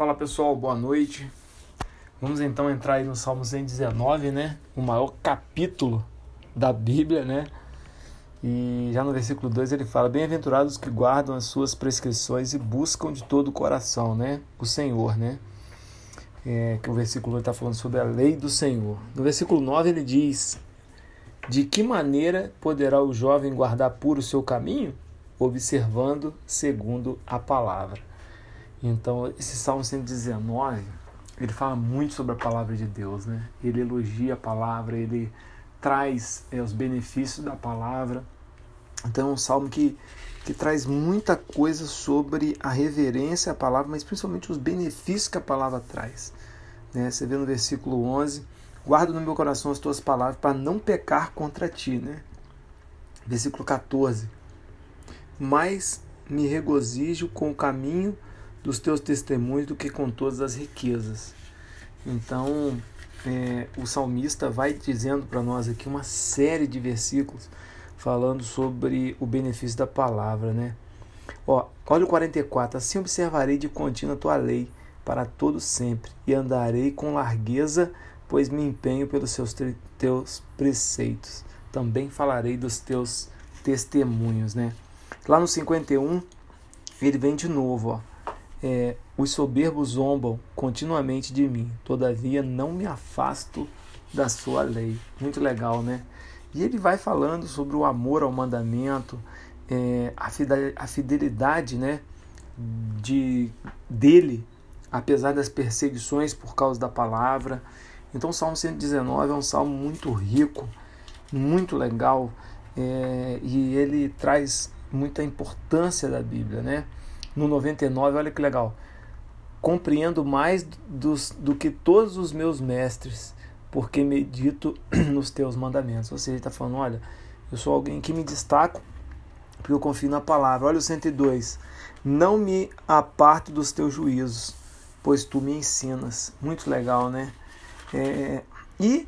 Fala pessoal, boa noite. Vamos então entrar aí no Salmo 119, né? O maior capítulo da Bíblia, né? E já no versículo 2 ele fala: Bem-aventurados que guardam as suas prescrições e buscam de todo o coração, né? O Senhor, né? É, que o versículo está falando sobre a lei do Senhor. No versículo 9 ele diz: De que maneira poderá o jovem guardar puro o seu caminho? Observando segundo a palavra. Então, esse Salmo 119, ele fala muito sobre a palavra de Deus, né? Ele elogia a palavra, ele traz é, os benefícios da palavra. Então, é um salmo que, que traz muita coisa sobre a reverência à palavra, mas principalmente os benefícios que a palavra traz. Né? Você vê no versículo 11: Guarda no meu coração as tuas palavras para não pecar contra ti. Né? Versículo 14: Mas me regozijo com o caminho dos teus testemunhos do que com todas as riquezas. Então, é, o salmista vai dizendo para nós aqui uma série de versículos falando sobre o benefício da palavra, né? Ó, olha o 44. Assim observarei de contínuo a tua lei para todo sempre e andarei com largueza, pois me empenho pelos seus teus preceitos. Também falarei dos teus testemunhos, né? Lá no 51, ele vem de novo, ó é, os soberbos zombam continuamente de mim, todavia não me afasto da sua lei. Muito legal, né? E ele vai falando sobre o amor ao mandamento, é, a fidelidade né, de, dele, apesar das perseguições por causa da palavra. Então, o Salmo 119 é um salmo muito rico, muito legal, é, e ele traz muita importância da Bíblia, né? No 99, olha que legal. Compreendo mais dos, do que todos os meus mestres, porque medito nos teus mandamentos. Ou seja, ele está falando: olha, eu sou alguém que me destaco porque eu confio na palavra. Olha o 102. Não me aparto dos teus juízos, pois tu me ensinas. Muito legal, né? É, e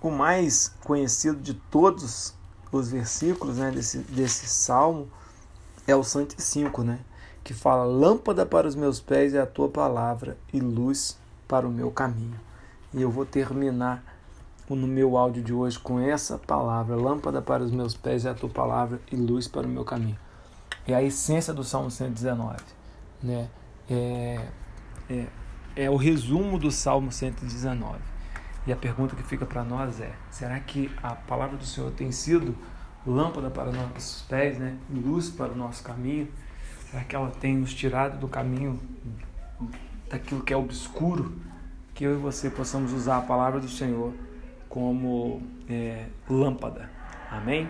o mais conhecido de todos os versículos né, desse, desse salmo é o 105, né? Que fala: Lâmpada para os meus pés é a tua palavra e luz para o meu caminho. E eu vou terminar no meu áudio de hoje com essa palavra: Lâmpada para os meus pés é a tua palavra e luz para o meu caminho. É a essência do Salmo 119. Né? É, é, é o resumo do Salmo 119. E a pergunta que fica para nós é: será que a palavra do Senhor tem sido lâmpada para nossos pés, né? luz para o nosso caminho? Será que ela tem nos tirado do caminho daquilo que é obscuro? Que eu e você possamos usar a palavra do Senhor como é, lâmpada. Amém?